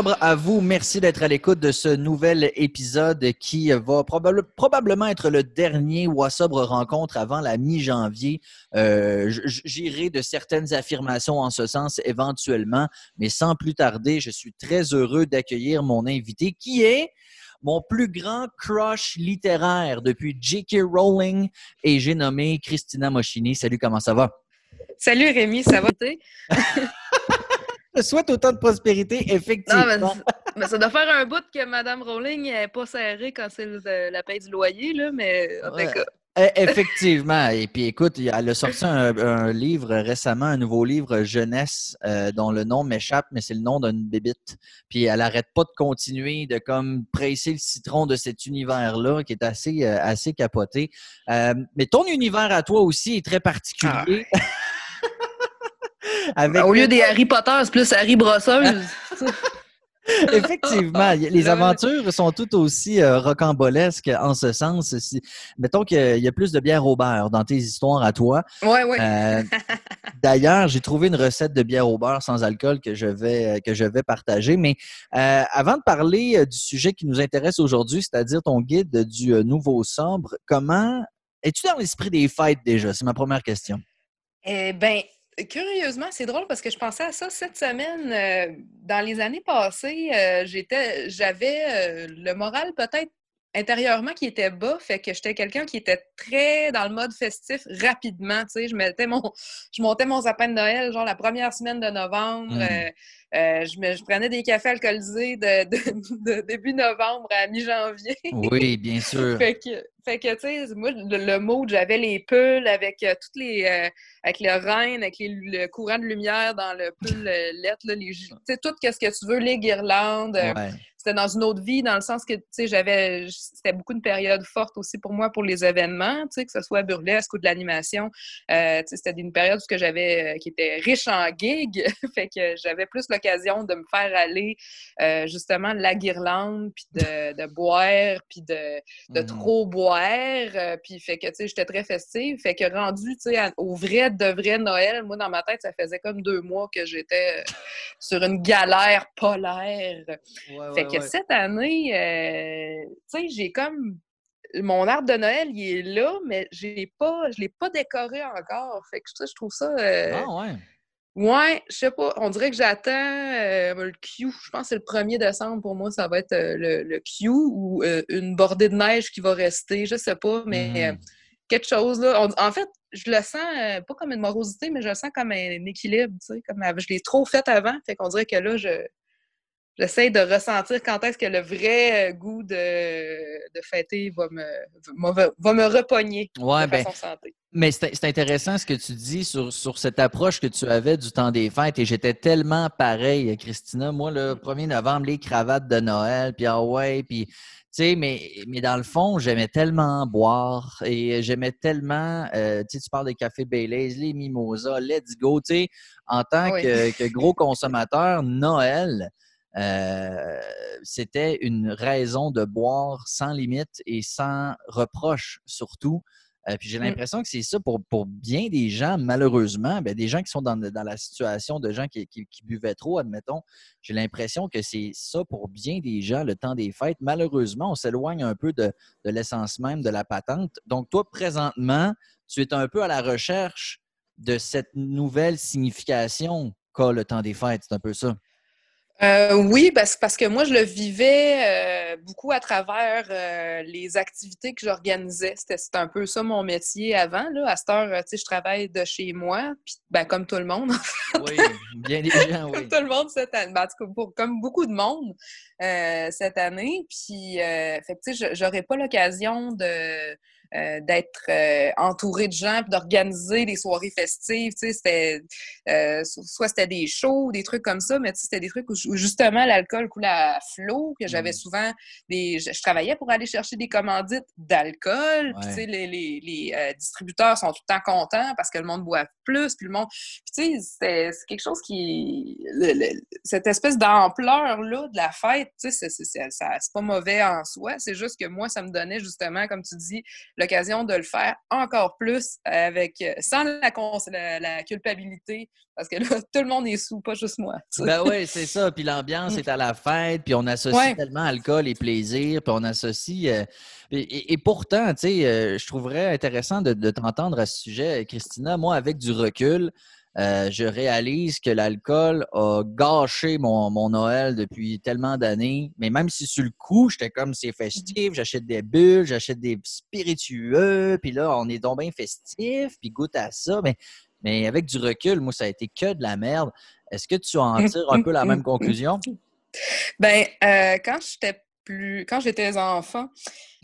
octobre à vous. Merci d'être à l'écoute de ce nouvel épisode qui va probablement être le dernier Wassobre rencontre avant la mi-janvier. Euh, j'irai de certaines affirmations en ce sens éventuellement, mais sans plus tarder, je suis très heureux d'accueillir mon invité qui est mon plus grand crush littéraire depuis J.K. Rowling et j'ai nommé Christina Moschini. Salut, comment ça va? Salut Rémi, ça va? Je souhaite autant de prospérité, effectivement. Non, mais, ça doit faire un bout que Mme Rowling n'est pas serrée quand c'est la paye du loyer, là, mais en tout cas. E, effectivement. Et puis, écoute, elle a sorti un, livre récemment, un nouveau livre jeunesse euh, dont le nom m'échappe, mais c'est le nom d'une bébite. Puis, elle n'arrête pas de continuer de comme presser le citron de cet univers-là qui est assez, euh, assez capoté. Euh, mais ton univers à toi aussi est très particulier. Ah. Au lieu des Harry Potter, c'est plus Harry Brosseuse. Effectivement, les aventures sont tout aussi euh, rocambolesques en ce sens. mettons qu'il y a plus de bière au beurre dans tes histoires à toi. Oui, oui. Euh, d'ailleurs, j'ai trouvé une recette de bière au beurre sans alcool que je vais, que je vais partager. Mais euh, avant de parler du sujet qui nous intéresse aujourd'hui, c'est-à-dire ton guide du nouveau sombre, comment es-tu dans l'esprit des fêtes déjà? C'est ma première question. Eh bien, curieusement, c'est drôle parce que je pensais à ça cette semaine. Euh, dans les années passées, euh, j'étais, j'avais euh, le moral peut-être intérieurement qui était bas, fait que j'étais quelqu'un qui était très dans le mode festif rapidement. Tu sais, je mettais mon, je montais mon sapin de Noël genre la première semaine de novembre. Mmh. Euh, je, me, je, prenais des cafés alcoolisés de, de, début novembre à mi-janvier. Oui, bien sûr. fait que, fait que tu sais, moi, le, mot, j'avais les pulls avec euh, toutes les. Euh, avec le reine, avec le courant de lumière dans le pull lettre, les, tu sais, tout ce que tu veux, les guirlandes. C'était dans une autre vie, dans le sens que, tu sais, j'avais. C'était beaucoup une période forte aussi pour moi pour les événements, tu sais, que ce soit burlesque ou de l'animation. tu sais, c'était une période où j'avais. qui était riche en gigs. fait que j'avais plus le de me faire aller euh, justement la guirlande, puis de, boire, puis de, de, mmh. trop boire. Euh, puis fait que, tu sais, j'étais très festive. Fait que rendu, tu sais, au vrai, de vrai Noël, moi, dans ma tête, ça faisait comme deux mois que j'étais euh, sur une galère polaire. fait que cette année, tu sais, j'ai comme mon arbre de Noël, il est là, mais j'ai pas, je l'ai pas décoré encore. Fait que je trouve ça. ah ouais. Ouais, je sais pas. On dirait que j'attends euh, le Q. Je pense que c'est le 1er décembre pour moi, ça va être euh, le, Q ou euh, une bordée de neige qui va rester. Je sais pas, mais mmh. quelque chose là. en fait, je le sens pas comme une morosité, mais je le sens comme un équilibre. Tu sais, comme je l'ai trop fait avant. Fait qu'on dirait que là, je, j'essaie de ressentir quand est-ce que le vrai goût de, de fêter va me, va, me repogner de ben, façon santé. Mais c'est intéressant ce que tu dis sur, sur, cette approche que tu avais du temps des fêtes et j'étais tellement pareil, Christina. Moi, le 1er novembre, les cravates de Noël, puis ah ouais, puis tu sais, mais, mais dans le fond, j'aimais tellement boire et j'aimais tellement, euh, tu sais, tu parles des cafés Baileys, les mimosas, let's go, tu sais, en tant que, que, gros consommateur, Noël, euh, c'était une raison de boire sans limite et sans reproche surtout. Euh, puis j'ai mmh. l'impression que c'est ça pour, pour, bien des gens, malheureusement, ben, des gens qui sont dans, dans, la situation de gens qui, qui, buvaient trop, admettons. J'ai l'impression que c'est ça pour bien des gens, le temps des fêtes. Malheureusement, on s'éloigne un peu de, de l'essence même de la patente. Donc, toi, présentement, tu es un peu à la recherche de cette nouvelle signification qu'a le temps des fêtes. C'est un peu ça. Euh, oui, parce, parce que moi, je le vivais euh, beaucoup à travers euh, les activités que j'organisais. C'était un peu ça mon métier avant. Là. À cette heure, tu sais, je travaille de chez moi, puis ben, comme tout le monde. oui, bien des gens, oui. comme tout le monde cette année. Ben, comme beaucoup de monde cette année. Puis, fait tu sais, j'aurais pas l'occasion de euh, d'être euh, entouré de gens, puis d'organiser des soirées festives. Tu sais, c'était, euh, soit c'était des shows, des trucs comme ça, mais tu sais, c'était des trucs où, justement l'alcool coulait à flot, que j'avais mmh. souvent des... Je, travaillais pour aller chercher des commandites d'alcool, puis tu sais, les, les, les distributeurs sont tout le temps contents parce que le monde boit plus, puis le monde... Puis tu sais, c'est quelque chose qui... cette espèce d'ampleur-là de la fête, tu sais, c'est pas mauvais en soi. C'est juste que moi, ça me donnait justement, comme tu dis, l'occasion de le faire encore plus avec sans la, la, culpabilité. Parce que là, tout le monde est sous, pas juste moi. Ben oui, c'est ça. Puis l'ambiance est à la fête, puis on associe tellement alcool et plaisir, puis on associe. Euh, et, pourtant, tu sais, euh, je trouverais intéressant de, de t'entendre à ce sujet, Christina. Moi, avec du recul, euh, je réalise que l'alcool a gâché mon, Noël depuis tellement d'années. Mais même si sur le coup, j'étais comme c'est festif, j'achète des bulles, j'achète des spiritueux, puis là, on est donc bien festif, puis goûte à ça. Mais, mais avec du recul, moi, ça a été que de la merde. Est-ce que tu en tires un peu la même conclusion? Ben, euh, quand j'étais plus. Quand j'étais enfant,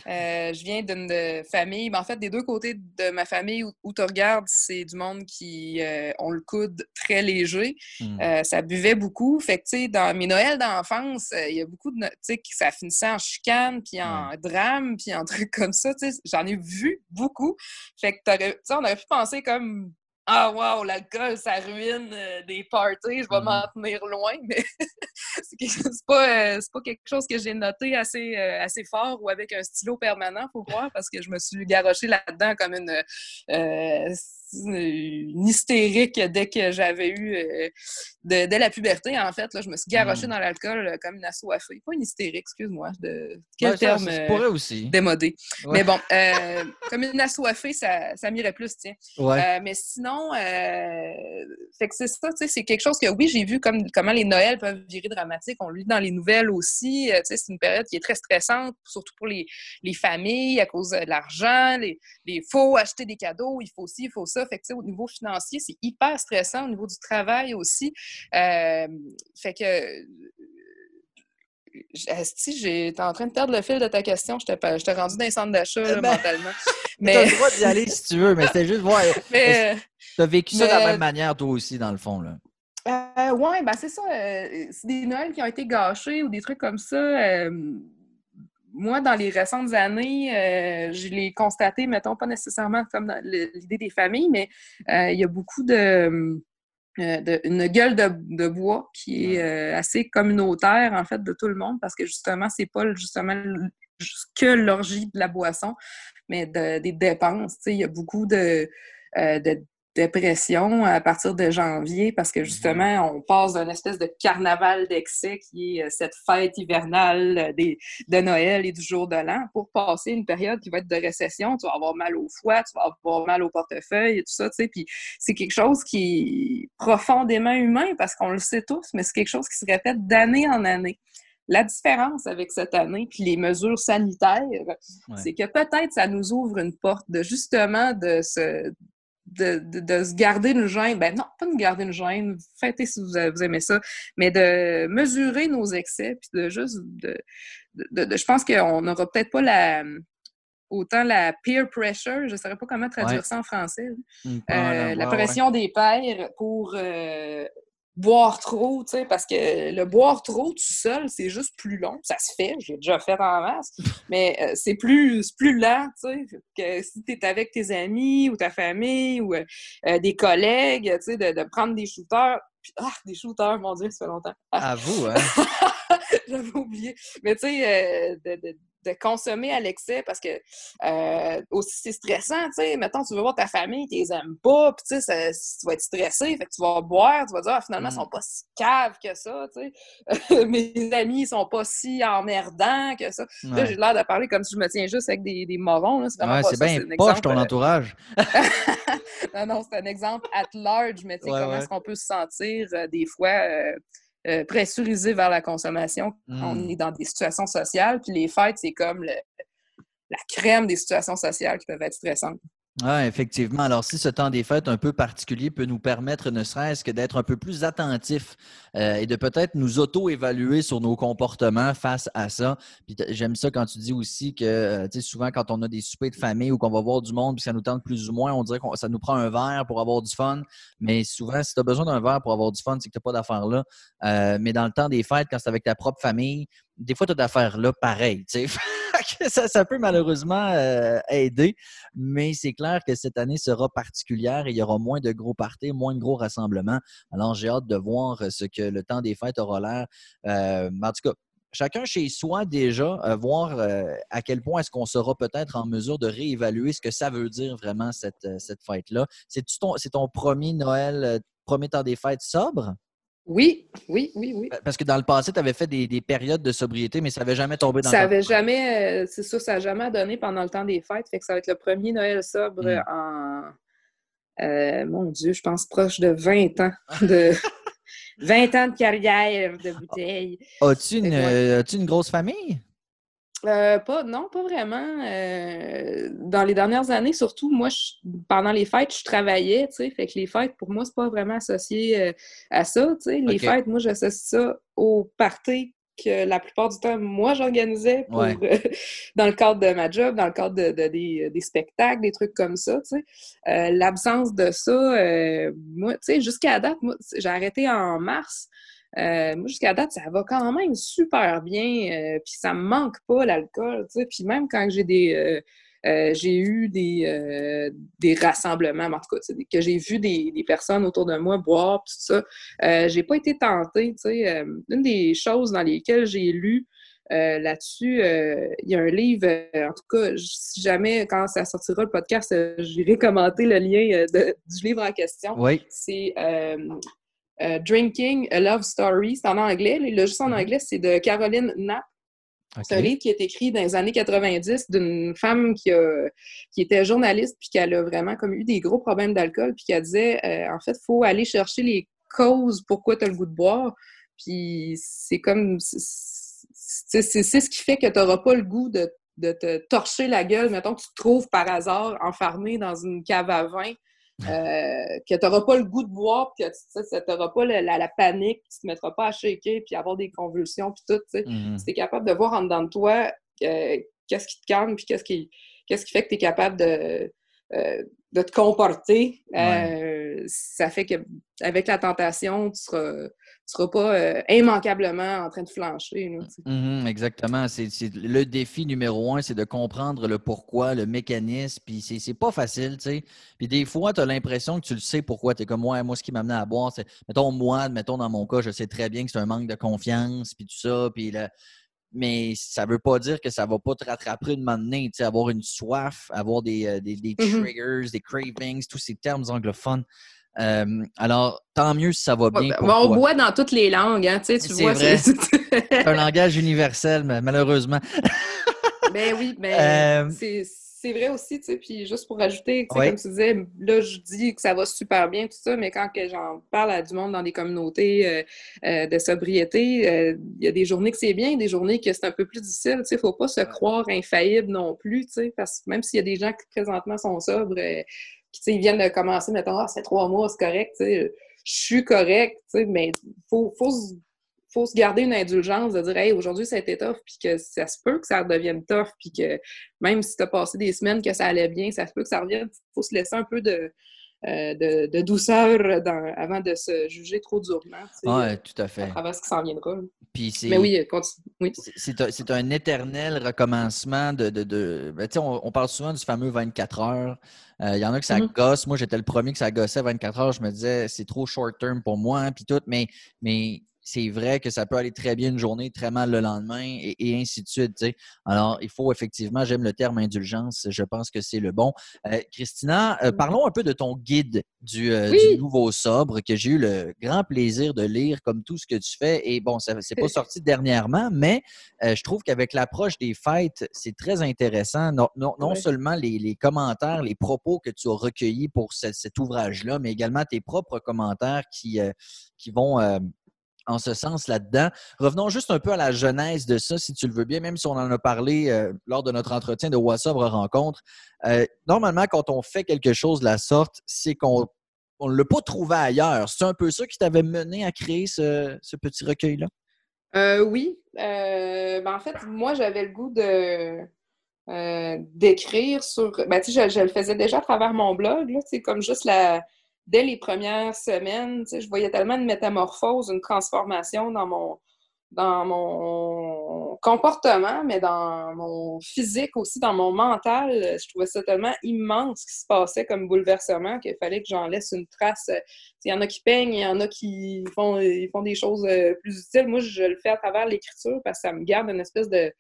euh, je viens d'une famille, ben, en fait, des deux côtés de ma famille où, tu regardes, c'est du monde qui euh, ont le coude très léger. Hmm. Euh, ça buvait beaucoup. Fait que, tu sais, dans mes Noëls d'enfance, il y a beaucoup de. Tu sais, ça finissait en chicane, puis en drame, puis en trucs comme ça. Tu sais, j'en ai vu beaucoup. Fait que, tu sais, on aurait pu penser comme ah, wow, l'alcool, ça ruine euh, des parties, je vais m'en mm-hmm. tenir loin, mais c'est pas, euh, pas quelque chose que j'ai noté assez, euh, assez fort ou avec un stylo permanent, faut croire, parce que je me suis garoché là-dedans comme une une hystérique dès que j'avais eu, euh, dès la puberté, en fait. Là, je me suis garochée hmm. dans l'alcool euh, comme une assoiffée. Pas une hystérique, excuse-moi. De... Quel terme ça, pourrait aussi. démodé. Mais bon, euh, comme une assoiffée, ça, ça m'irait plus, tiens. mais sinon, fait que c'est ça, c'est quelque chose que, oui, j'ai vu comme, comment les Noëls peuvent virer dramatiques. On le lit dans les nouvelles aussi. c'est une période qui est très stressante, surtout pour les, les familles, à cause de l'argent. Il faut acheter des cadeaux, il faut aussi, il faut ça. Fait que, au niveau financier, c'est hyper stressant. Au niveau du travail aussi. Euh, fait que si j'étais en train de perdre le fil de ta question, je t'ai rendu dans les centres d'achat eh ben, mentalement. Mais... tu as le droit d'y aller si tu veux, mais c'était juste voir. Mais... Tu as vécu ça de la même manière, toi aussi, dans le fond. Là? Euh, oui, ben c'est ça. Euh, c'est des Noëls qui ont été gâchés ou des trucs comme ça. Euh, moi, dans les récentes années, euh, je l'ai constaté, mettons, pas nécessairement comme dans l'idée des familles, mais euh, il y a beaucoup de, euh, une gueule de, bois qui est assez communautaire, en fait, de tout le monde, parce que justement, c'est pas justement que l'orgie de la boisson, mais des dépenses. Il y a beaucoup de, de dépression à partir de janvier parce que mhm. justement, on passe d'une espèce de carnaval d'excès qui est euh, cette fête hivernale euh, des, de Noël et du jour de l'an pour passer une période qui va être de récession. Tu vas avoir mal au foie, tu vas avoir mal au portefeuille et tout ça, tu sais. Puis c'est quelque chose qui est profondément humain parce qu'on le sait tous, mais c'est quelque chose qui se répète d'année en année. La différence avec cette année, puis les mesures sanitaires, c'est que peut-être ça nous ouvre une porte de justement de se, de, se garder une gêne. Ben non, pas de garder une gêne, fêtez si vous, aimez ça, mais de mesurer nos excès, puis de juste. De, je pense qu'on n'aura peut-être pas la autant la peer pressure, je ne saurais pas comment traduire ça en français, mmh, euh, la pression des pairs pour euh, boire trop, tu sais, parce que le boire trop tout seul, c'est juste plus long. Ça se fait, j'ai déjà fait en masse, mais euh, c'est plus, plus lent, tu sais, que si tu es avec tes amis ou ta famille ou euh, des collègues, tu sais, de, prendre des shooters. ah, des shooters, mon Dieu, ça fait longtemps. À vous, hein? J'avais oublié. Mais tu sais, euh, de, de consommer à l'excès parce que euh, aussi c'est stressant, tu sais. Mettons, tu veux voir ta famille, tu les aimes pas, puis tu sais, tu vas être stressé, fait que tu vas boire, tu vas dire, ah, finalement, ils sont mm. pas si caves que ça, tu sais. Mes amis, ils sont pas si emmerdants que ça. Là, j'ai l'air de parler comme si je me tiens juste avec des, des morons, C'est ouais, c'est bien poche ton entourage. non, non, c'est un exemple at large, mais tu sais, comment est-ce qu'on peut se sentir euh, des fois euh, pressurisé vers la consommation on hmm. est dans des situations sociales. Puis les fêtes, c'est comme la crème des situations sociales qui peuvent être stressantes. Oui, effectivement. Alors, si ce temps des fêtes un peu particulier peut nous permettre, ne serait-ce que d'être un peu plus attentif euh, et de peut-être nous auto-évaluer sur nos comportements face à ça. Puis j'aime ça quand tu dis aussi que, euh, tu sais, souvent quand on a des soupers de famille ou qu'on va voir du monde puis ça nous tente plus ou moins, on dirait que ça nous prend un verre pour avoir du fun. Mais souvent, si tu as besoin d'un verre pour avoir du fun, c'est que tu pas d'affaires là. Euh, mais dans le temps des fêtes, quand c'est avec ta propre famille, des fois, tu as d'affaires là pareil, tu sais. ça, peut malheureusement euh, aider, mais c'est clair que cette année sera particulière et il y aura moins de gros parties, moins de gros rassemblements. Alors, j'ai hâte de voir ce que le temps des fêtes aura l'air. Euh, en tout cas, chacun chez soi déjà, euh, voir euh, à quel point est-ce qu'on sera peut-être en mesure de réévaluer ce que ça veut dire vraiment cette, euh, cette fête-là. C'est ton premier Noël, premier temps des fêtes sobre? Oui, oui, oui, oui. Parce que dans le passé, tu avais fait des, périodes de sobriété, mais ça n'avait jamais tombé dans Ça n'avait jamais, c'est ça, ça n'a jamais donné pendant le temps des fêtes. Fait que ça va être le premier Noël sobre hmm. en, mon Dieu, je pense proche de 20 ans de, 20 ans de carrière de bouteille. As-tu une, euh, une, grosse famille? Euh, pas, non, pas vraiment. Euh, dans les dernières années, surtout, moi, pendant les fêtes, je travaillais, tu sais, fait que les fêtes, pour moi, c'est pas vraiment associé à ça, tu sais. Les fêtes, moi, j'associe ça au party que la plupart du temps, moi, j'organisais euh, dans le cadre de ma job, dans le cadre de, des, spectacles, des trucs comme ça, tu sais. Euh, l'absence de ça, euh, moi, tu sais, jusqu'à date, moi, j'ai arrêté en mars. Moi, jusqu'à date, ça va quand même super bien. puis ça me manque pas, l'alcool. Puis même quand j'ai des euh, j'ai eu des, euh, des rassemblements, en tout cas, que j'ai vu des, personnes autour de moi boire, tout ça. Euh, j'ai pas été tentée, tu sais. une des choses dans lesquelles j'ai lu là-dessus, il y a un livre, en tout cas, si jamais, quand ça sortira le podcast, j'irai commenter le lien du livre en question. Oui. C'est Drinking a Love Story. C'est en anglais. Le juste en mm-hmm. anglais, c'est de Caroline Knapp. C'est un livre qui est écrit dans les années 90 d'une femme qui, a, qui était journaliste puis qui a vraiment comme eu des gros problèmes d'alcool puis qui disait euh, en fait, il faut aller chercher les causes pourquoi tu as le goût de boire. Puis c'est comme c'est ce qui fait que tu n'auras pas le goût de, de, te torcher la gueule. Mettons que tu te trouves par hasard enfermé dans une cave à vin euh, que tu n'auras pas le goût de boire, que tu n'auras pas la, panique, tu ne te mettras pas à shaker, puis avoir des convulsions, puis tout. Mm-hmm. tu es capable de voir en dedans de toi euh, qu'est-ce qui te calme, puis qu'est-ce qui, qu'est-ce qui fait que tu es capable de, euh, de te comporter. ça fait qu'avec la tentation, tu seras ne seras pas euh, immanquablement en train de flancher. Mm-hmm, exactement. C'est, le défi numéro un, c'est de comprendre le pourquoi, le mécanisme. Puis c'est, c'est pas facile, tu sais. Puis des fois, tu as l'impression que tu le sais pourquoi. Tu es comme moi, moi, ce qui m'a amené à boire, c'est, mettons, moi, mettons, dans mon cas, je sais très bien que c'est un manque de confiance, puis tout ça. Puis mais ça ne veut pas dire que ça ne va pas te rattraper une tu sais, avoir une soif, avoir des, euh, des, mm-hmm. triggers, des cravings, tous ces termes anglophones. Euh, alors, tant mieux si ça va bien. Ben, on boit dans toutes les langues, hein, tu, vois. C'est un langage universel, mais malheureusement. ben oui, ben, c'est vrai aussi, tu sais, puis juste pour ajouter, comme tu disais, là, je dis que ça va super bien, tout ça, mais quand j'en parle à du monde dans des communautés euh, euh, de sobriété, il y a des journées que c'est bien, des journées que c'est un peu plus difficile, tu sais, faut pas se croire infaillible non plus, tu sais, parce que même s'il y a des gens qui présentement sont sobres, ils viennent de commencer, mettons, ah, c'est trois mois, c'est correct, je suis correct, mais il faut, faut, se garder une indulgence de dire, hey, aujourd'hui, ça a été tough, puis que ça se peut que ça redevienne tough, puis que même si tu as passé des semaines que ça allait bien, ça se peut que ça revienne. Il faut se laisser un peu de, euh, de, douceur avant de se juger trop durement. Oui, tout à fait. À travers ce qui s'en viendra. Mais oui, continue. C'est un, éternel recommencement de. de, ben, on, parle souvent du fameux 24 heures. Euh, il y en a que ça mm-hmm. gosse. Moi, j'étais le premier que ça gossait 24 heures. Je me disais, c'est trop short term pour moi, puis tout. Mais, mais c'est vrai que ça peut aller très bien une journée, très mal le lendemain, et, ainsi de suite. Alors, il faut effectivement, j'aime le terme indulgence, je pense que c'est le bon. Euh, Christina, euh, parlons un peu de ton guide du, euh, nouveau sobre que j'ai eu le grand plaisir de lire comme tout ce que tu fais. Et bon, ça c'est pas sorti dernièrement, mais je trouve qu'avec l'approche des fêtes, c'est très intéressant. Non, non, seulement les, commentaires, les propos que tu as recueillis pour cet ouvrage-là, mais également tes propres commentaires qui, qui vont en ce sens là-dedans. Revenons juste un peu à la genèse de ça, si tu le veux bien, même si on en a parlé euh, lors de notre entretien de WhatsApp rencontre. Euh, normalement, quand on fait quelque chose de la sorte, c'est qu'on ne l'a pas trouvé ailleurs. C'est un peu ça qui t'avait mené à créer ce, petit recueil-là? Euh, oui. Ben, en fait, moi, j'avais le goût de d'écrire sur. Ben, je, je, le faisais déjà à travers mon blog. C'est comme juste la, dès les premières semaines, je voyais tellement de métamorphose, une transformation dans mon, dans mon comportement, mais dans mon physique aussi, dans mon mental. Je trouvais ça tellement immense ce qui se passait comme bouleversement qu'il fallait que j'en laisse une trace. Il y en a qui peignent, il y en a qui font, ils font des choses euh, plus utiles. Moi, je le fais à travers l'écriture parce que ça me garde une espèce de,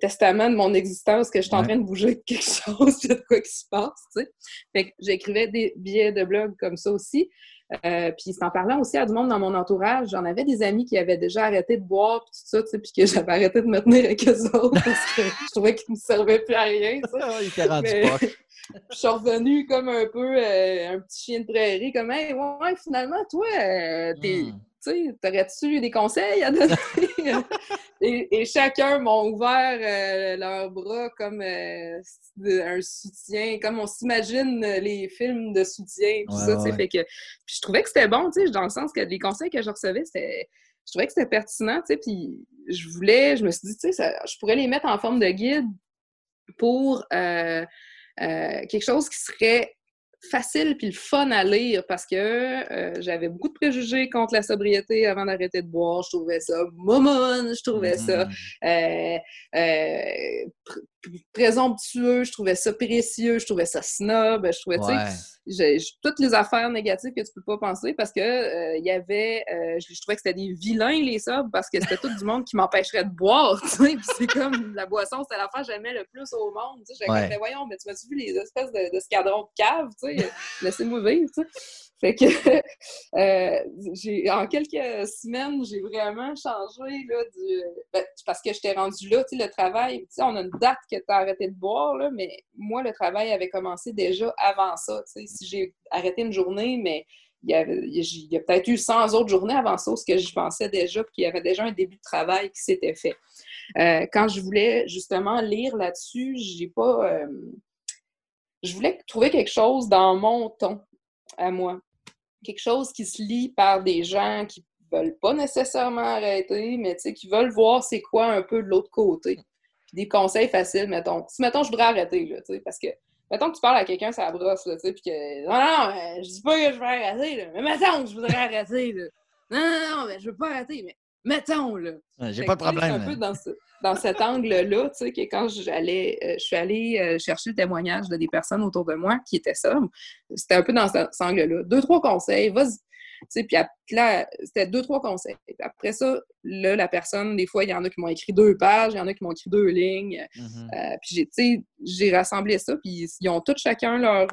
testament de mon existence que je suis en train de bouger quelque chose, il y a de quoi qui se passe, tu sais. Fait que j'écrivais des billets de blog comme ça aussi. Euh, puis c'est en parlant aussi à du monde dans mon entourage, j'en avais des amis qui avaient déjà arrêté de boire, puis tout ça, tu sais, puis que j'avais arrêté de me tenir avec eux autres parce que je trouvais qu'ils ne me servaient plus à rien, tu sais. Ah, il t'a rendu pas. je suis revenue comme un peu euh, un petit chien de prairie, comme hey, ouais, finalement, toi, euh, t'es. Hmm. Tu t'aurais-tu des conseils à donner? et, chacun m'ont ouvert euh, leurs bras comme un soutien, comme on s'imagine les films de soutien, tout ça, fait que... Puis je trouvais que c'était bon, dans le sens que les conseils que je recevais, c'était... Je trouvais que c'était pertinent, tu sais, puis je voulais, je me suis dit, tu sais, je pourrais les mettre en forme de guide pour euh, quelque chose qui serait facile puis le fun à lire parce que euh, j'avais beaucoup de préjugés contre la sobriété avant d'arrêter de boire. Je trouvais ça momone, je trouvais ça mm-hmm. euh, présomptueux, je trouvais ça précieux, je trouvais ça snob, je trouvais, tu sais, toutes les affaires négatives que tu peux pas penser parce que euh, il y avait, euh, je, trouvais que c'était des vilains les sobres parce que c'était tout du monde qui m'empêcherait de boire, tu sais, c'est comme la boisson, c'était l'affaire que j'aimais le plus au monde, tu sais, ouais. voyons, mais tu m'as-tu vu les espèces de, de de cave, tu sais, laissez-moi vivre, tu sais. Fait que euh, j'ai en quelques semaines, j'ai vraiment changé là. Ben, parce que j'étais rendue là, le travail, on a une date que tu as arrêté de boire, mais moi, le travail avait commencé déjà avant ça. Si j'ai arrêté une journée, mais il y, a, peut-être eu 100 autres journées avant ça, ce que je pensais déjà, puis qu'il y avait déjà un début de travail qui s'était fait. Euh, quand je voulais justement lire là-dessus, j'ai pas. Euh, je voulais trouver quelque chose dans mon ton à moi quelque chose qui se lit par des gens qui veulent pas nécessairement arrêter, mais qui veulent voir c'est quoi un peu de l'autre côté. des conseils faciles, mettons. Si, mettons, je voudrais arrêter, là, parce que, mettons que tu parles à quelqu'un, ça brosse, là, puis que, non, non, je dis pas que je veux arrêter, là, mais mettons que je voudrais arrêter, là. Non, non, non, mais je veux pas arrêter, mais mettons, là. J'ai pas de problème. un peu dans, dans cet angle-là, tu sais, que quand j'allais, euh, je suis allée euh, chercher le témoignage de des personnes autour de moi qui étaient ça, c'était un peu dans cet angle-là. Deux, trois conseils, vas-y. Puis là, c'était deux, trois conseils. après ça, là, la personne, des fois, il y en a qui m'ont écrit deux pages, il y en a qui m'ont écrit deux lignes. Mm-hmm. Euh, puis j'ai rassemblé ça, puis ils ont tous chacun leur,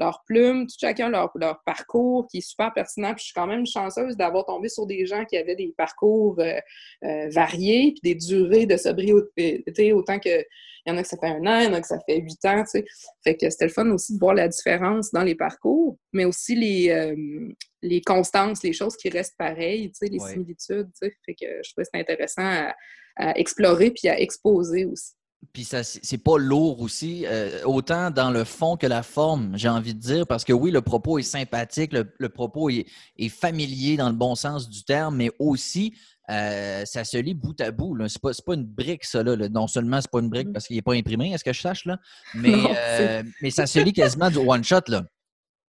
leur plume, tout chacun leur, leur, parcours qui est super pertinent. Puis je suis quand même chanceuse d'avoir tombé sur des gens qui avaient des parcours euh, euh, variés, puis des durées de sobriété, autant que il y en a que ça fait un an, il y en a que ça fait huit ans, tu sais. Fait que c'était le fun aussi de voir la différence dans les parcours, mais aussi les, euh, les constances, les choses qui restent pareilles, tu sais, les similitudes, tu sais. Fait que je trouvais que c'était intéressant à, à explorer puis à exposer aussi. Puis ça, c'est pas lourd aussi, euh, autant dans le fond que la forme, j'ai envie de dire, parce que oui, le propos est sympathique, le, propos est, familier dans le bon sens du terme, mais aussi euh, ça se lit bout à bout. C'est pas, pas une brique, ça. Là. Non seulement c'est pas une brique mm-hmm. parce qu'il n'est pas imprimé, est-ce que je sache, là? Mais, euh, mais ça se lit quasiment du one-shot. là.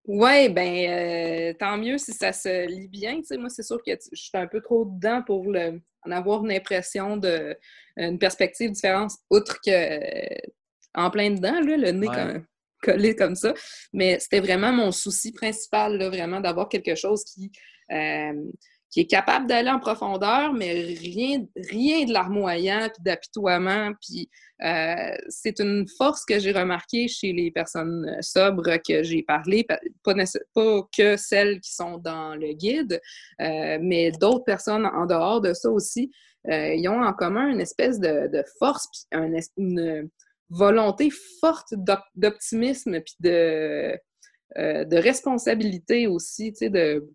Oui, ben euh, tant mieux si ça se lit bien. moi, c'est sûr que je suis un peu trop dedans pour le, en avoir une impression de une perspective différente, outre que en plein dedans, là, le nez collé comme ça. Mais c'était vraiment mon souci principal, là, vraiment, d'avoir quelque chose qui, euh, qui est capable d'aller en profondeur, mais rien, rien de larmoyant, puis d'apitoiement. Puis euh, c'est une force que j'ai remarquée chez les personnes euh, sobres que j'ai parlé, pas, que celles qui sont dans le guide, euh, mais d'autres personnes en dehors de ça aussi. ils ont en commun une espèce de, de force, puis une volonté forte d'optimisme, puis de, de responsabilité aussi, tu sais, de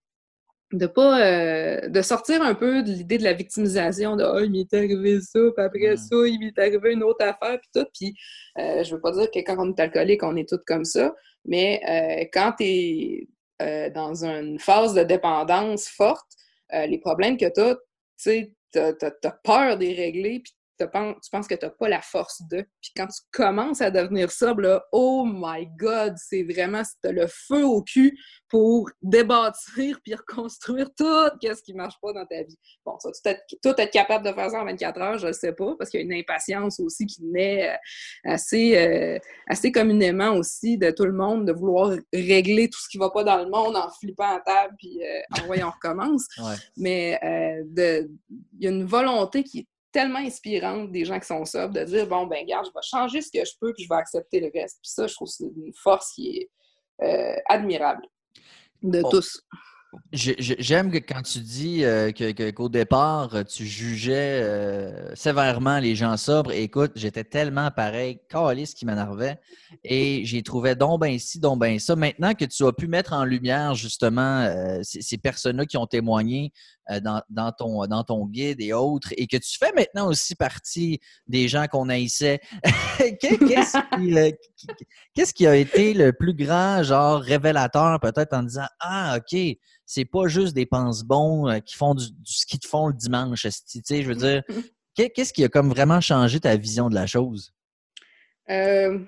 de pas euh, de sortir un peu de l'idée de la victimisation de oh, il m'est arrivé ça puis après ça il m'est arrivé une autre affaire puis tout puis euh, je veux pas dire que quand on est alcoolique on est tous comme ça mais euh, quand tu es dans une phase de dépendance forte les problèmes que tu as tu sais t'as, peur de les régler puis tu penses que tu n'as pas la force de. Puis quand tu commences à devenir sobre, là, oh my God, c'est vraiment, tu le feu au cul pour débâtir puis reconstruire tout ce qui ne marche pas dans ta vie. Bon, ça, tout être, capable de faire ça en 24 heures, je ne sais pas, parce qu'il y a une impatience aussi qui naît euh, assez, euh, assez communément aussi de tout le monde, de vouloir régler tout ce qui ne va pas dans le monde en flippant à table puis euh, en voyant on recommence. Mais il y a une volonté qui est tellement inspirante des gens qui sont sobres de dire bon ben regarde, je vais changer ce que je peux puis je vais accepter le reste. Puis ça, je trouve que c'est une force qui est admirable de tous. J'aime que quand tu dis euh, qu'au départ, tu jugeais euh, sévèrement les gens sobres. écoute, j'étais tellement pareil, calice qui m'énervait. Et j'ai trouvé donc ben ici, donc ben ça. Maintenant que tu as pu mettre en lumière justement euh, ces, personnes-là qui ont témoigné dans, ton, dans ton guide et autres, et que tu fais maintenant aussi partie des gens qu'on haïssait, qu'est-ce qui, a été le plus grand, genre, révélateur peut-être en disant Ah, OK c'est pas juste des pense-bons euh, qui font du, ski de fond le dimanche. Tu sais, je veux dire, qu'est-ce qui a comme vraiment changé ta vision de la chose? Euh,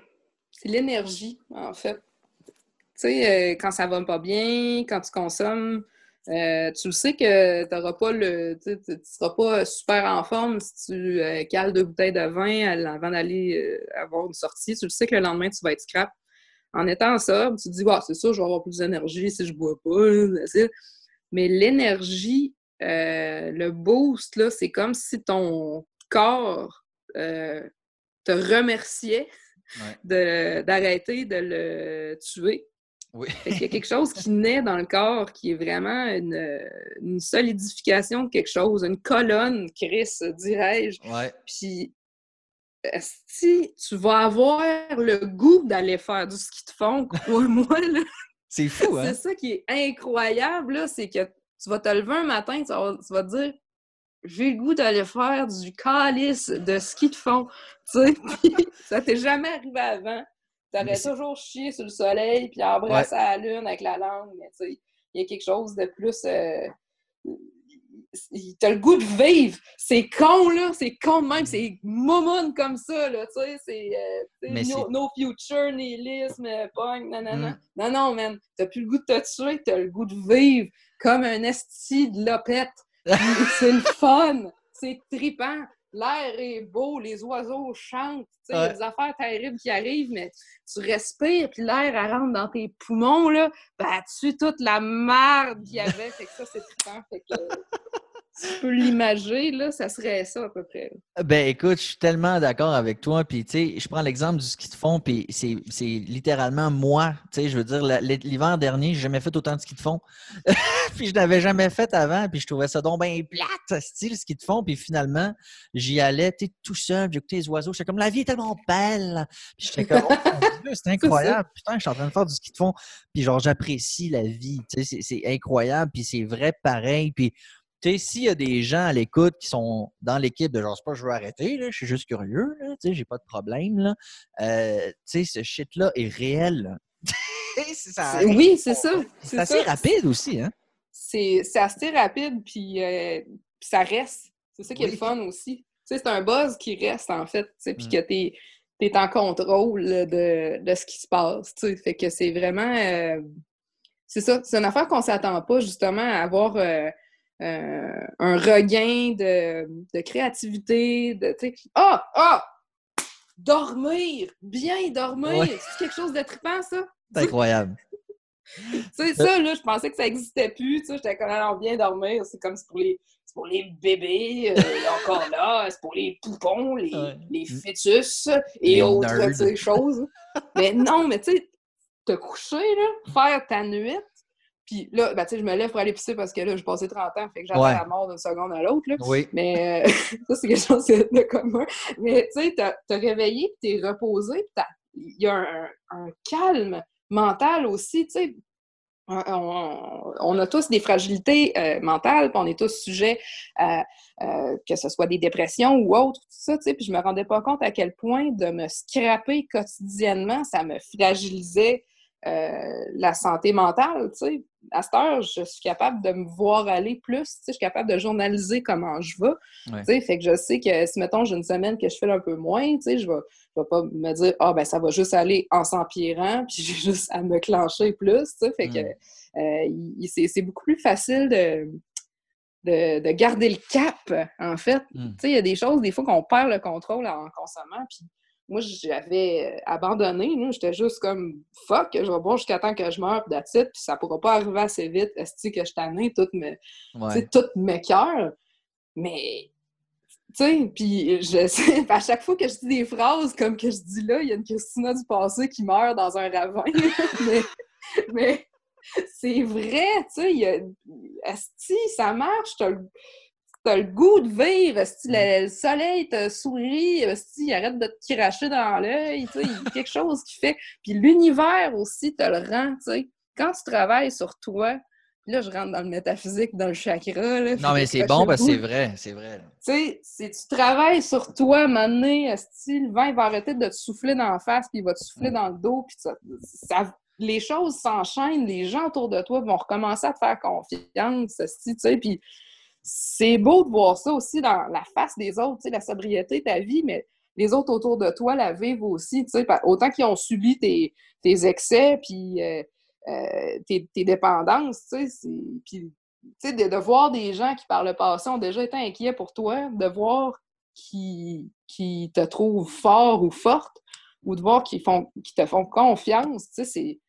c'est l'énergie, en fait. Tu sais, euh, quand ça va pas bien, quand tu consommes, tu le sais que tu pas le. Tu ne seras pas super en forme si tu cales deux bouteilles de vin avant d'aller avoir une sortie. Tu le sais que le lendemain, tu vas être scrap en étant sobre, tu te dis, c'est ça, je vais avoir plus d'énergie si je bois pas. Mais l'énergie, euh, le boost, là, c'est comme si ton corps euh, te remerciait d'arrêter de, le tuer. Oui. Il y a quelque chose qui naît dans le corps qui est vraiment une, solidification de quelque chose, une colonne, Chris, dirais-je. Ouais. Puis si tu vas avoir le goût d'aller faire du ski de fond, crois-moi, là. C'est fou, hein? C'est ça qui est incroyable, là, c'est que tu vas te lever un matin, tu vas, te dire j'ai le goût d'aller faire du calice de ski de fond. Tu sais, ça t'est jamais arrivé avant. T'aurais toujours chié sur le soleil puis embrassé la lune avec la langue, mais tu sais, il y a quelque chose de plus. Euh, t'as le goût de vivre. C'est con, là. C'est con même. C'est momone comme ça, là. Tu sais, c'est euh, no, future, nihilisme, punk, nanana. Mm. Non, non, man. T'as plus le goût de te tuer. T'as le goût de vivre comme un esti de lopette. c'est le fun. C'est tripant. L'air est beau, les oiseaux chantent. Il y a des affaires terribles qui arrivent, mais tu respires, puis l'air rentre dans tes poumons, là, ben, tu toute la merde qu'il y avait. Fait que ça, c'est trippant. Fait que, tu peux l'imager, là, ça serait ça à peu près. Ben écoute, je suis tellement d'accord avec toi. Puis tu sais, je prends l'exemple du ski de fond, puis c'est littéralement moi. Tu sais, je veux dire, l'hiver dernier, j'ai jamais fait autant de ski de fond. puis je n'avais jamais fait avant, puis je trouvais ça donc bien plate, style ski de fond. Puis finalement, j'y allais, tu tout seul, j'écoutais les oiseaux. J'étais comme, la vie est tellement belle. Puis j'étais comme, oh, c'est incroyable. Putain, je suis en train de faire du ski de fond. Puis genre, j'apprécie la vie. Tu sais, c'est incroyable. Puis c'est vrai pareil. Puis tu sais, s'il y a des gens à l'écoute qui sont dans l'équipe de genre, c'est pas je veux arrêter, là, je suis juste curieux, tu sais, j'ai pas de problème, là. Euh, tu sais, ce shit-là est réel. oui, c'est ça. C'est assez rapide aussi, hein? C'est assez rapide, puis euh, ça reste. C'est ça qui est le fun aussi. Tu sais, c'est un buzz qui reste, en fait, tu sais, puis mm. que t'es es en contrôle de, de, ce qui se passe, tu sais. Fait que c'est vraiment... Euh, c'est ça, c'est une affaire qu'on s'attend pas, justement, à avoir euh, un regain de, créativité, de, ah, ah, dormir, bien dormir, c'est quelque chose de trippant, ça? C'est incroyable. tu ça, là, je pensais que ça n'existait plus, tu sais, j'étais quand même bien dormir, c'est comme pour les, pour les bébés, euh, encore là, c'est pour les poupons, les, les fœtus et autres choses. mais non, mais tu sais, te coucher, là, faire ta nuit, puis là, ben, tu sais, je me lève pour aller pisser parce que là, j'ai passé 30 ans, fait que j'attends la mort d'une seconde à l'autre. Oui. Mais euh, ça, c'est quelque chose de commun. Mais tu sais, t'as réveillé, puis t'es reposé, puis il y a un, calme mental aussi, tu sais. On, a tous des fragilités euh, mentales, puis on est tous sujets à euh, que ce soit des dépressions ou autre, tout ça, tu sais, puis je me rendais pas compte à quel point de me scraper quotidiennement, ça me fragilisait la santé mentale, tu sais. À cette heure, je suis capable de me voir aller plus. Je suis capable de journaliser comment je vais. Fait que je sais que si, mettons, j'ai une semaine que je fais un peu moins, je vais, vais pas me dire Ah, ben ça va juste aller en s'empirant, puis j'ai juste à me clencher plus. Fait que mm. euh, c'est beaucoup plus facile de, de, garder le cap, en fait. Mm. Il y a des choses, des fois, qu'on perd le contrôle en consommant, puis moi, j'avais euh, abandonné. J'étais juste comme fuck, je vais boire jusqu'à temps que je meure, puis puis ça pourra pas arriver assez vite. Est-ce que je t'année toutes mes, toutes mes cœurs? Mais, tu sais, puis je sais, à chaque fois que je dis des phrases comme que je dis là, il y a une Christina du passé qui meurt dans un ravin. mais, mais c'est vrai, tu sais, Esti, ça marche, t'as le goût de vivre, si le, mm. soleil te sourit, si arrête de te cracher dans l'œil, il y a quelque chose qui fait. Puis l'univers aussi te le rend, tu sais. Quand tu travailles sur toi, là, je rentre dans le métaphysique, dans le chakra. Là, non, mais c'est bon parce que c'est vrai, c'est vrai. Tu sais, si tu travailles sur toi, maintenant, style, le vent, il va arrêter de te souffler dans la face, puis il va te souffler mm. dans le dos, puis ça, les choses s'enchaînent, les gens autour de toi vont recommencer à te faire confiance, tu sais, puis c'est beau de voir ça aussi dans la face des autres, tu sais, la sobriété, ta vie, mais les autres autour de toi la vivent aussi, tu sais, autant qu'ils ont subi tes, excès, puis euh, euh, tes, dépendances, tu sais, puis tu sais, de, voir des gens qui, par le passé, ont déjà été inquiets pour toi, de voir qui, qui te trouvent fort ou forte, ou de voir qu'ils qui te font confiance, tu sais, c'est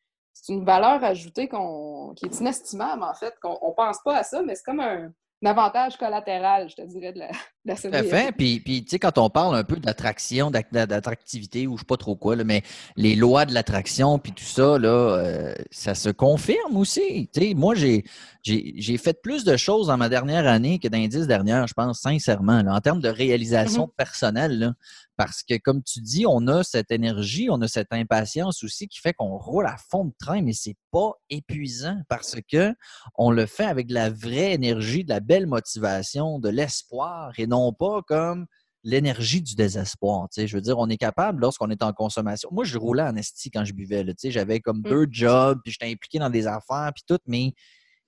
c'est une valeur ajoutée qui est inestimable, en fait. qu'on ne pense pas à ça, mais c'est comme un, avantage collatéral, je te dirais, de la, de Tout à fait. Puis, puis tu sais, quand on parle un peu d'attraction, d'attractivité ou je sais pas trop quoi, mais les lois de l'attraction, puis tout ça, là, euh, ça se confirme aussi. Tu sais, moi, j'ai, j'ai, fait plus de choses dans ma dernière année que dans les dix dernières, je pense, sincèrement, en termes de réalisation mm-hmm. personnelle. Là, parce que, comme tu dis, on a cette énergie, on a cette impatience aussi qui fait qu'on roule à fond de train, mais c'est pas épuisant parce que on le fait avec de la vraie énergie, de la belle motivation, de l'espoir et non pas comme l'énergie du désespoir. Je veux dire, on est capable lorsqu'on est en consommation. Moi, je roulais en esti quand je buvais. J'avais comme mmh. deux jobs, puis j'étais impliqué dans des affaires, puis tout, mais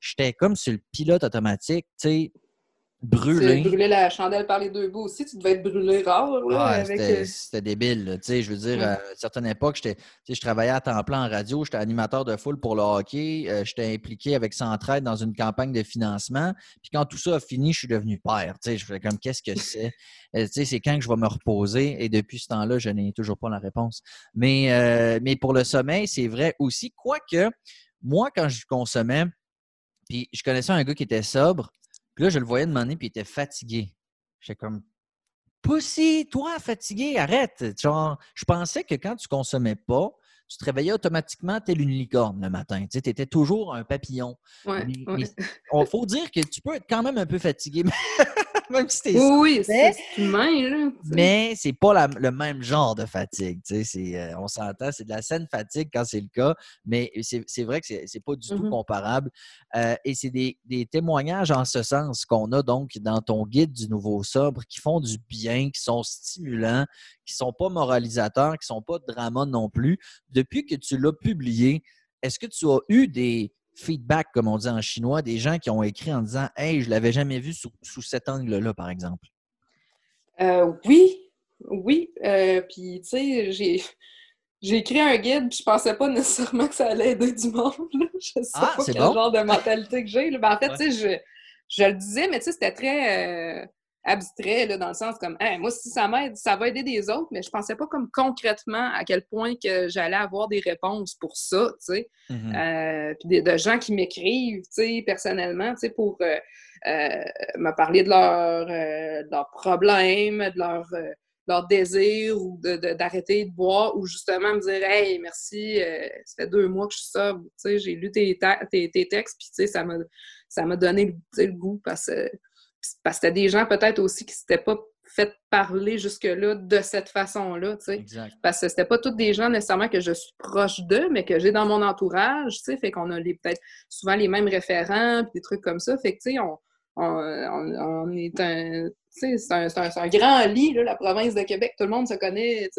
j'étais comme sur le pilote automatique. sais brûler. brûler la chandelle par les deux bouts aussi. Tu devais être brûlé rare. Euh, c'était débile. Je veux dire, à une certaine époque, je travaillais à temps plein en radio. J'étais animateur de foule pour le hockey. Euh, j'étais impliqué avec Centraide dans une campagne de financement. Puis quand tout ça a fini, je suis devenu père. Je fais comme, qu'est-ce que c'est? Euh, c'est quand que je vais me reposer? Et depuis ce temps-là, je n'ai toujours pas la réponse. Mais, mais pour le sommeil, c'est vrai aussi. Quoique, moi, quand je consommais, puis je connaissais un gars qui était sobre, puis là, je le voyais demander, puis il était fatigué. J'étais comme, Pussy, toi, fatigué, arrête. Genre, je pensais que quand tu consommais pas, tu te réveillais automatiquement tel une licorne le matin. Tu étais toujours un papillon. Il faut dire que tu peux être quand même un peu fatigué, même si t'es Oui, c'est humain. mais c'est pas le même genre de fatigue. Euh, on s'entend, c'est de la saine fatigue quand c'est le cas, mais c'est vrai que c'est pas du tout mm-hmm. comparable. Euh, et c'est des, témoignages en ce sens qu'on a donc dans ton guide du nouveau sobre qui font du bien, qui sont stimulants, qui sont pas moralisateurs, qui sont pas de drama non plus. Depuis que tu l'as publié, est-ce que tu as eu des feedbacks, comme on dit en chinois, des gens qui ont écrit en disant Hey, je l'avais jamais vu sous, cet angle-là, par exemple? Euh, oui, oui. Euh, puis, tu sais, j'ai. J'ai écrit un guide, puis je pensais pas nécessairement que ça allait aider du monde. Je sais ah, pas quel genre de mentalité que j'ai. Ben, en fait, tu sais, je, je, le disais, mais tu sais, c'était très. Euh, abstrait, là, dans le sens comme, moi, si ça m'aide, ça va aider des autres, mais je pensais pas comme concrètement à quel point que j'allais avoir des réponses pour ça, tu sais. Mm-hmm. Euh, puis de, gens qui m'écrivent, tu sais, personnellement, tu sais, pour euh, euh, me parler de leurs problèmes, de leurs leur désir ou d'arrêter de, boire ou justement me dire Hey, merci, ça fait deux mois que je suis sobre, tu sais, j'ai lu tes, tes, textes, puis tu sais, ça m'a donné le goût parce que parce que c'était des gens peut-être aussi qui ne s'étaient pas fait parler jusque-là de cette façon-là, tu sais. Parce que c'était pas tous des gens nécessairement que je suis proche d'eux, mais que j'ai dans mon entourage, tu sais, fait qu'on a peut-être souvent les mêmes référents, puis des trucs comme ça, fait que, tu sais, on, on, est un... C'est un, un, grand lit, là, la province de Québec. Tout le monde se connaît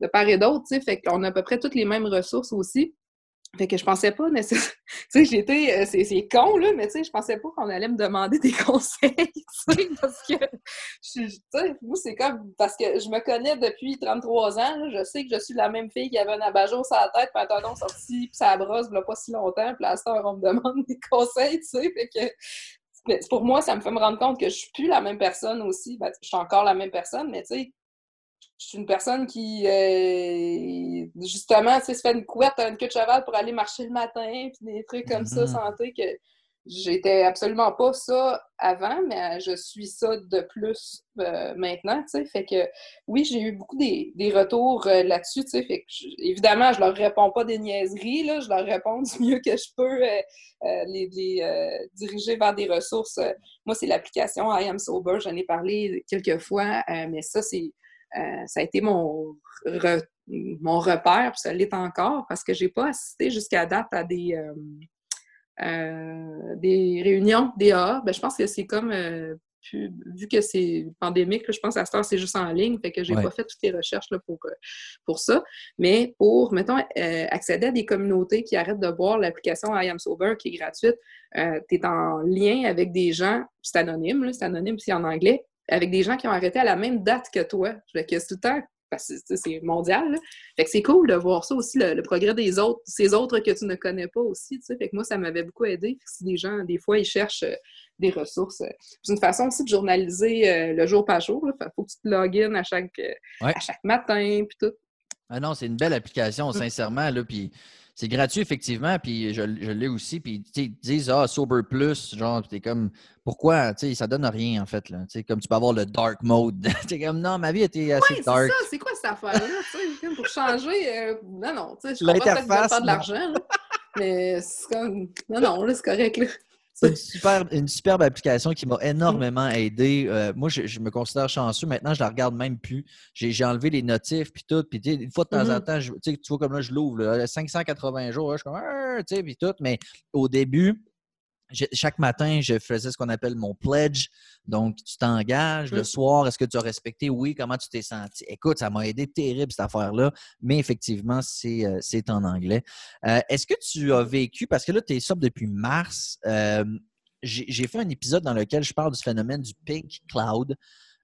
de, part et d'autre. fait qu'on a à peu près toutes les mêmes ressources aussi. Fait que je pensais pas nécessairement. tu sais, j'étais. Euh, c'est con, là, mais tu sais, je pensais pas qu'on allait me demander des conseils, tu sais, parce que. Tu sais, moi, c'est comme. Parce que je me connais depuis 33 ans, là, je sais que je suis la même fille qui avait un abajo sur la tête, puis un tonton sorti, puis ça brosse, là, pas si longtemps, puis là, on me demande des conseils, tu sais, fait que. Pour moi, ça me fait me rendre compte que je suis plus la même personne aussi. Ben, je suis encore la même personne, mais tu sais, je suis une personne qui, euh, justement, se fait une couette à une queue de cheval pour aller marcher le matin, puis des trucs comme ça, mm-hmm. santé, que j'étais absolument pas ça avant, mais je suis ça de plus euh, maintenant, tu sais. Fait que, oui, j'ai eu beaucoup des, retours euh, là-dessus, tu sais. Fait que, évidemment, je leur réponds pas des niaiseries, là. Je leur réponds du mieux que je peux les, les diriger vers des ressources. Moi, c'est l'application I Am Sober, j'en ai parlé quelques fois, mais ça, c'est euh, ça a été mon, mon repère, puis ça l'est encore, parce que je n'ai pas assisté jusqu'à date à des, euh, euh, des réunions DA. Ben, je pense que c'est comme, vu que c'est pandémique, je pense à cette heure, c'est juste en ligne, fait que j'ai n'ai pas fait toutes les recherches là, pour, pour ça. Mais pour, mettons, accéder à des communautés qui arrêtent de boire l'application I Am Sober, qui est gratuite, tu es en lien avec des gens, c'est anonyme, c'est anonyme, c'est en anglais, avec des gens qui ont arrêté à la même date que toi. Fait que c'est tout le temps, parce que c'est mondial. Fait que c'est cool de voir ça aussi, le, progrès des autres, ces autres que tu ne connais pas aussi. Fait que moi, ça m'avait beaucoup aidé. Si des gens, des fois, ils cherchent euh, des ressources. Euh, c'est une façon aussi de journaliser euh, le jour par jour. Il faut que tu te logines à chaque, à chaque matin, puis tout. Ah non, c'est une belle application, mm. sincèrement. Là, puis c'est gratuit, effectivement, puis je, l'ai aussi. Puis ils disent Ah, Sober Plus, genre, t'es comme pourquoi, tu sais, ça donne rien, en fait, là. Tu sais, comme tu peux avoir le dark mode. t'es comme non, ma vie était assez ouais, dark. c'est ça, c'est quoi cette affaire-là, pour changer. Euh, non, non, tu sais, je comprends pas de l'argent, mais c'est comme. Non, non, là, c'est correct, là. C'est une, super, une superbe application qui m'a énormément aidé. Euh, moi, je, me considère chanceux. Maintenant, je la regarde même plus. J'ai enlevé les notifs puis tout. Puis une fois de temps en mm-hmm. temps, je, tu vois comme là, je l'ouvre. 580 jours, je suis comme ah, tu sais, puis tout. Mais au début, chaque matin, je faisais ce qu'on appelle mon pledge. Donc, tu t'engages le soir. Est-ce que tu as respecté? Oui. Comment tu t'es senti? Écoute, ça m'a aidé terrible cette affaire-là, mais effectivement, c'est euh, en anglais. Euh, est-ce que tu as vécu, parce que là, tu es sobre depuis mars, euh, j'ai fait un épisode dans lequel je parle du phénomène du pink cloud.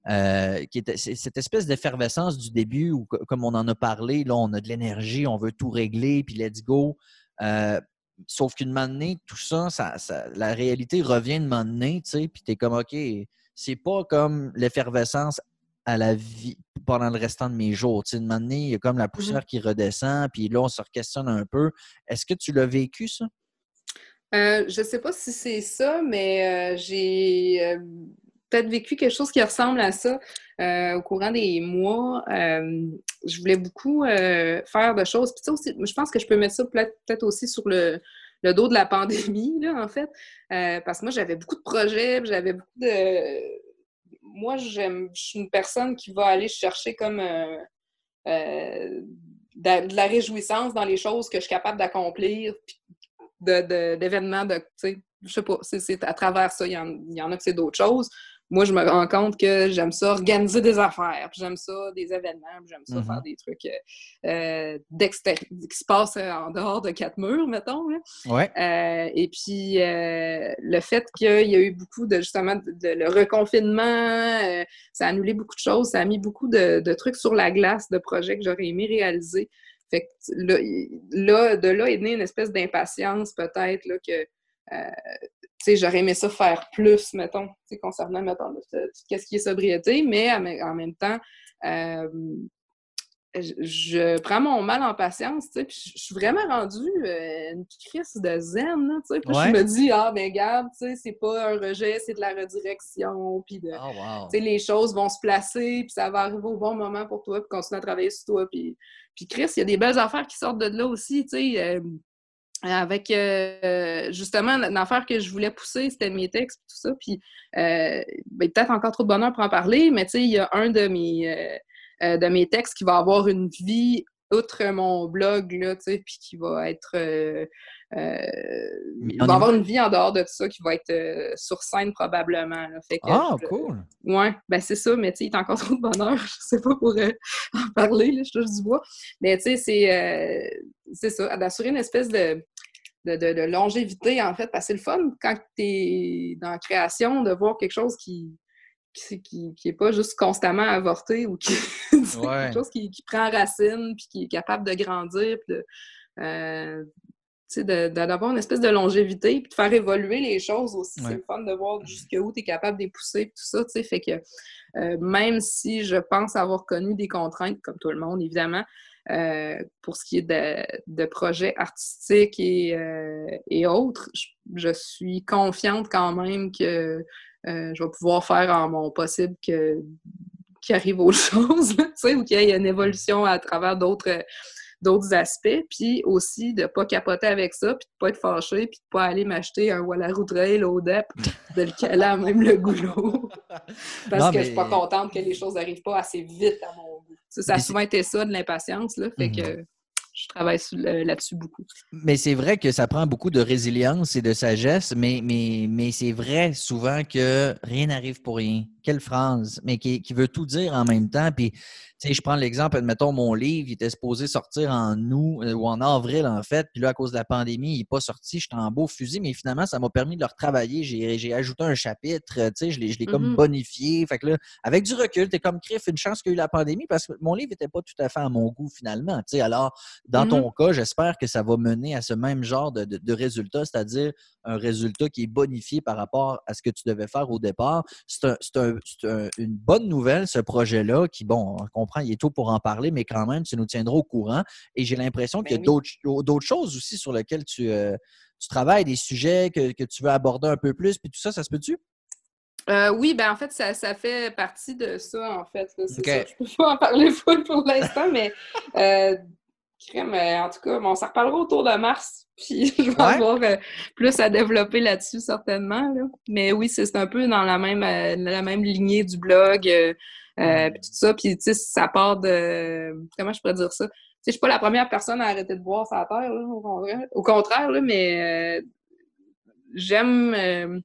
qui est cette espèce d'effervescence du début où, comme on en a parlé, là, on a de l'énergie, on veut tout régler, puis let's go. Sauf qu'une année, tout ça, ça, la réalité revient de donné, tu sais, puis t'es comme, OK, c'est pas comme l'effervescence à la vie pendant le restant de mes jours. Tu sais, une année, il y a comme la mmh poussière qui redescend, puis là, on se questionne un peu. Est-ce que tu l'as vécu, ça? Euh, je sais pas si c'est ça, mais euh, j'ai euh, peut-être vécu quelque chose qui ressemble à ça euh, au courant des mois. Euh, je voulais beaucoup euh, faire de choses. Puis aussi, je pense que je peux mettre ça peut-être aussi sur le, dos de la pandémie, là, en fait. parce que moi, j'avais beaucoup de projets, j'avais beaucoup de. Moi, je suis une personne qui va aller chercher comme de, la réjouissance dans les choses que je suis capable d'accomplir, d'événements de, de je sais pas, c'est à travers ça, il y en, il y en a que c'est d'autres choses moi, je me rends compte que j'aime ça organiser des affaires, j'aime ça des événements, j'aime ça faire mm-hmm. des trucs euh, qui se passent en dehors de quatre murs, mettons. Euh, et puis, euh, le fait qu'il y a eu beaucoup de, justement, de, le reconfinement, ça a annulé beaucoup de choses, ça a mis beaucoup de, trucs sur la glace de projets que j'aurais aimé réaliser. Fait que là, de là est née une espèce d'impatience, peut-être, là, que j'aurais aimé ça faire plus, mettons, concernant, mettons, qu'est-ce qui est sobriété, mais en même temps, euh, je, prends mon mal en patience, tu sais, puis je suis vraiment rendue euh, une crise de zen, tu sais, puis je me dis, ah, ben garde, tu sais, c'est pas un rejet, c'est de la redirection, puis de, oh, tu sais, les choses vont se placer, puis ça va arriver au bon moment pour toi, puis continuer à travailler sur toi, puis, puis Chris, il y a des belles affaires qui sortent de là aussi, tu sais, euh, avec euh, justement l'affaire que je voulais pousser, c'était mes textes et tout ça. Puis euh, ben, peut-être encore trop de bonheur pour en parler, mais tu sais, il y a un de mes euh, de mes textes qui va avoir une vie outre mon blog, là, tu sais, puis qui va être il va avoir une vie en dehors de tout ça qui va être sur scène probablement. Fait que, ah, cool! Ouais, ben c'est ça, mais tu sais, il est encore trop de bonheur, je sais pas pour en parler, là, je touche du bois. Mais tu sais, c'est c'est ça, d'assurer une espèce de, de, longévité, en fait, parce que c'est le fun quand tu es dans la création de voir quelque chose qui qui, qui, est pas juste constamment avorté ou qui quelque chose qui, prend racine puis qui est capable de grandir puis de, euh, d'avoir une espèce de longévité puis de faire évoluer les choses aussi. C'est le fun de voir jusqu'où tu es capable de les pousser tout ça, tu sais, fait que euh, même si je pense avoir connu des contraintes, comme tout le monde, évidemment, pour ce qui est de, de projets artistiques et, euh, et autres, je, suis confiante quand même que je vais pouvoir faire en mon possible que qu'il arrive autre chose, ou qu'il y ait une évolution à travers d'autres d'autres aspects, puis aussi de ne pas capoter avec ça, puis de ne pas être fâché, puis de ne pas aller m'acheter un Wallaroo Trail au DEP, de le caler à même le goulot. Parce que je suis pas contente que les choses n'arrivent pas assez vite à mon goût. Ça, a souvent été ça, de l'impatience, là, fait mhm. que je travaille là-dessus beaucoup. Mais c'est vrai que ça prend beaucoup de résilience et de sagesse, mais, mais, mais c'est vrai souvent que rien n'arrive pour rien. Quelle phrase, mais qui, qui, veut tout dire en même temps. Puis je prends l'exemple, admettons, mon livre, il était supposé sortir en août euh, ou en avril, en fait. Puis là, à cause de la pandémie, il n'est pas sorti. J'étais en beau fusil, mais finalement, ça m'a permis de le retravailler. J'ai ajouté un chapitre, euh, tu sais, je l'ai comme mm-hmm. bonifié. Fait que là, avec du recul, tu es comme Criff, une chance qu'il y a eu la pandémie parce que mon livre n'était pas tout à fait à mon goût, finalement. Tu sais, alors, dans ton mm-hmm. cas, j'espère que ça va mener à ce même genre de, de, résultat, c'est-à-dire un résultat qui est bonifié par rapport à ce que tu devais faire au départ. C'est un, une bonne nouvelle, ce projet-là, qui, bon, on comprend il est tôt pour en parler, mais quand même, tu nous tiendras au courant. Et j'ai l'impression qu'il y a ben d'autres choses aussi sur lesquelles euh, tu, travailles, des sujets que, tu veux aborder un peu plus, puis tout ça, ça se peut-tu? Euh, oui, ben en fait, ça, fait partie de ça, en fait. Je ne peux pas en parler full pour l'instant, mais euh, en tout cas, on s'en reparlera autour de mars, puis je vais avoir plus à développer là-dessus, certainement. Mais oui, c'est un peu dans la même, la même lignée du blog. Euh, puis tout ça, puis tu sais, ça part de... Comment je pourrais dire ça? Tu sais, je suis pas la première personne à arrêter de boire sa terre, là, au contraire. là, mais euh, j'aime... Euh,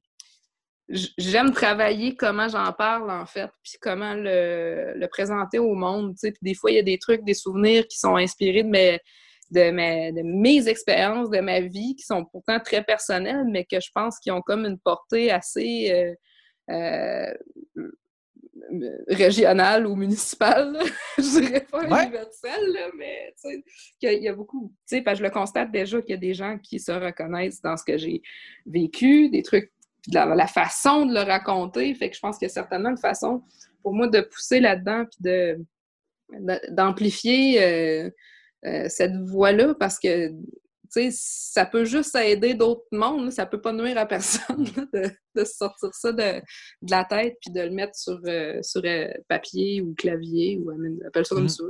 j'aime travailler comment j'en parle, en fait, puis comment le, le présenter au monde. Puis des fois, il y a des trucs, des souvenirs qui sont inspirés de mes de mes, de mes expériences, de ma vie, qui sont pourtant très personnelles, mais que je pense qu'ils ont comme une portée assez euh, régional ou municipal, je dirais pas universel, mais il y a beaucoup, tu sais, je le constate déjà qu'il y a des gens qui se reconnaissent dans ce que j'ai vécu, des trucs, la, façon de le raconter, fait que je pense qu'il y a certainement une façon pour moi de pousser là-dedans puis de d'amplifier euh, euh, cette voix-là parce que ça peut juste aider d'autres mondes, ça peut pas nuire à personne de, sortir ça de, la tête puis de le mettre sur, euh, sur euh, papier ou clavier ou appelle ça comme mm. ça.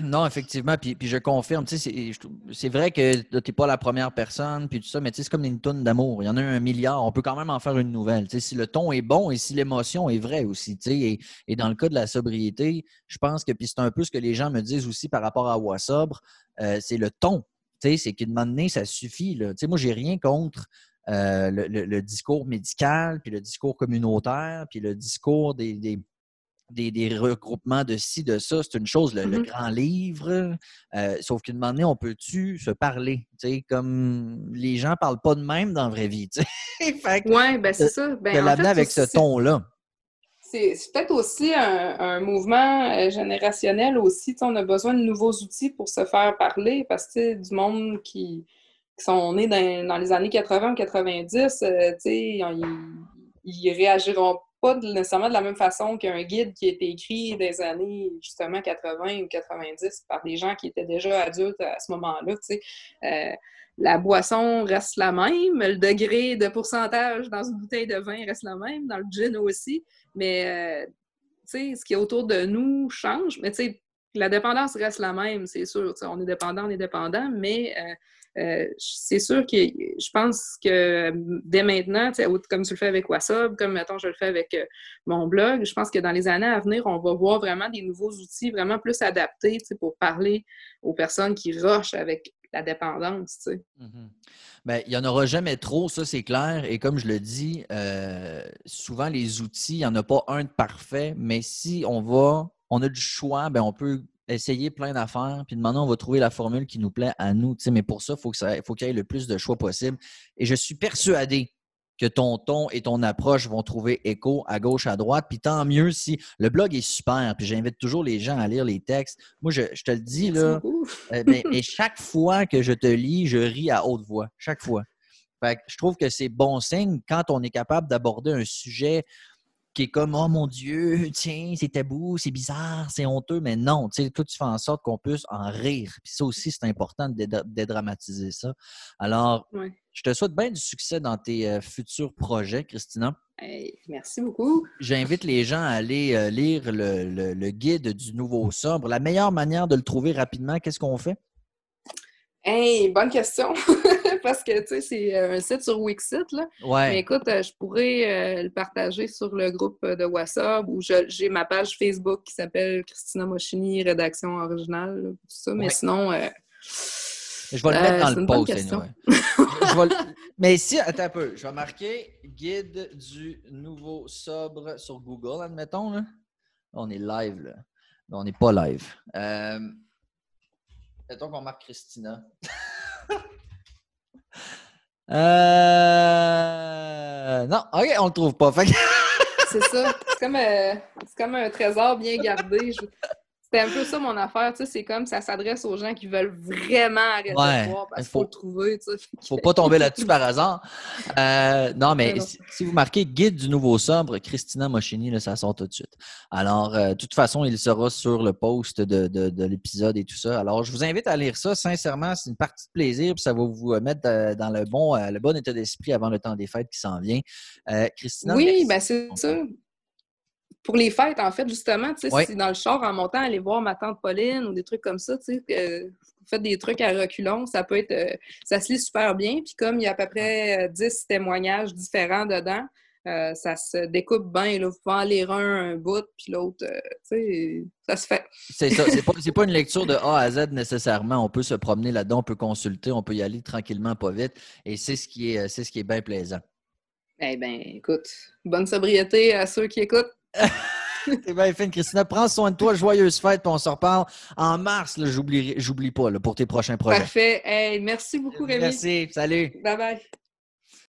Non, effectivement, puis, puis je confirme, c'est vrai que tu n'es pas la première personne puis tout ça, mais c'est comme une tonne d'amour. Il y en a un milliard, on peut quand même en faire une nouvelle. si le ton est bon et si l'émotion est vraie aussi. Et, et dans le cas de la sobriété, je pense que, puis c'est un peu ce que les gens me disent aussi par rapport à Wassobre, euh, c'est le ton c'est qu'une moment donné, ça suffit. Là. Moi, j'ai rien contre euh, le, discours médical, puis le discours communautaire, puis le discours des, des, regroupements de ci, de ça. C'est une chose, le, mm-hmm. grand livre. Euh, sauf qu'une moment donné, on peut-tu se parler? Comme les gens ne parlent pas de même dans la vraie vie. Oui, ben c'est ça. Ben, de l'amener avec ce ton-là c'est peut-être aussi un, mouvement euh, générationnel aussi. on a besoin de nouveaux outils pour se faire parler parce que du monde qui, sont nés dans, les années 80 ou 90, euh, ils, ils réagiront pas nécessairement de la même façon qu'un guide qui a été écrit des années justement 80 ou 90 par des gens qui étaient déjà adultes à ce moment-là. Euh, la boisson reste la même, le degré de pourcentage dans une bouteille de vin reste la même, dans le gin aussi. Mais, euh, ce qui est autour de nous change. Mais, la dépendance reste la même, c'est sûr. on est dépendant, on est dépendant, mais euh, euh, c'est sûr que je pense que dès maintenant, comme tu le fais avec WhatsApp, comme maintenant je le fais avec mon blog, je pense que dans les années à venir, on va voir vraiment des nouveaux outils vraiment plus adaptés pour parler aux personnes qui rushent avec la dépendance. Tu sais. Mm-hmm. Ben, il n'y en aura jamais trop, ça c'est clair. Et comme je le dis, euh, souvent les outils, il n'y en a pas un de parfait, mais si on va, on a du choix, ben, on peut essayer plein d'affaires, puis maintenant, on va trouver la formule qui nous plaît à nous. Mais pour ça, il faut qu'il y ait le plus de choix possible. Et je suis persuadé que ton ton et ton approche vont trouver écho à gauche, à droite. Puis tant mieux si le blog est super. Puis j'invite toujours les gens à lire les textes. Moi, je, te le dis, là. Euh, mais, chaque fois que je te lis, je ris à haute voix. Chaque fois. Fait je trouve que c'est bon signe quand on est capable d'aborder un sujet qui est comme Oh mon Dieu, tiens, c'est tabou, c'est bizarre, c'est honteux, mais non, tu sais, toi, tu fais en sorte qu'on puisse en rire. Puis ça aussi, c'est important de dédramatiser ça. Alors, je te souhaite bien du succès dans tes euh, futurs projets, Christina. merci beaucoup. J'invite les gens à aller euh, lire le, guide du nouveau sobre. La meilleure manière de le trouver rapidement, qu'est-ce qu'on fait? Hey, bonne question. Parce que, tu sais, c'est euh, un site sur Wixit, là. Ouais. Mais écoute, je pourrais le partager sur le groupe de WhatsApp ou j'ai ma page Facebook qui s'appelle Christina Moschini, rédaction originale, tout ça. Mais sinon... je vais le mettre dans le post, Mais si, attends un peu, je vais marquer guide du nouveau sobre sur Google, admettons. Là. On est live, là. on n'est pas live. Mettons qu'on marque Christina. euh... Non, OK, on le trouve pas. c'est ça. C'est comme, euh, comme, un trésor bien gardé. Je... C'était un peu ça mon affaire, tu sais, c'est comme ça s'adresse aux gens qui veulent vraiment arrêter de voir parce qu'il faut, le trouver, tu sais. Faut pas tomber là-dessus par hasard. Euh, non, mais si, vous marquez Guide du nouveau sobre, Christina Moschini, là, ça sort tout de suite. Alors, euh, de toute façon, il sera sur le post de, de, l'épisode et tout ça. Alors, je vous invite à lire ça. Sincèrement, c'est une partie de plaisir, puis ça va vous euh, mettre dans le bon, le bon état d'esprit avant le temps des fêtes qui s'en vient. Christina. Oui, ben c'est ça pour les fêtes, en fait, justement, tu sais, si dans le char en montant, aller voir ma tante Pauline ou des trucs comme ça, tu sais, euh, vous faites des trucs à reculons, ça peut être, euh, ça se lit super bien. Puis comme il y a à peu près 10 euh, témoignages différents dedans, ça se découpe bien. Là. Vous pouvez en lire un, un bout, puis l'autre, tu sais, ça se fait. C'est ça. C'est pas, pas une lecture de A à Z nécessairement. On peut se promener là-dedans, on peut consulter, on peut y aller tranquillement, pas vite. Et c'est ce qui est, c'est ce qui est bien plaisant. Eh bien, écoute, bonne sobriété à ceux qui écoutent. C'est bien fin, Christina. Prends soin de toi. Joyeuse fête, puis on se reparle en mars. J'oublie pas pour tes prochains projets. Parfait. merci beaucoup, Rémi. Merci. Salut. Bye bye.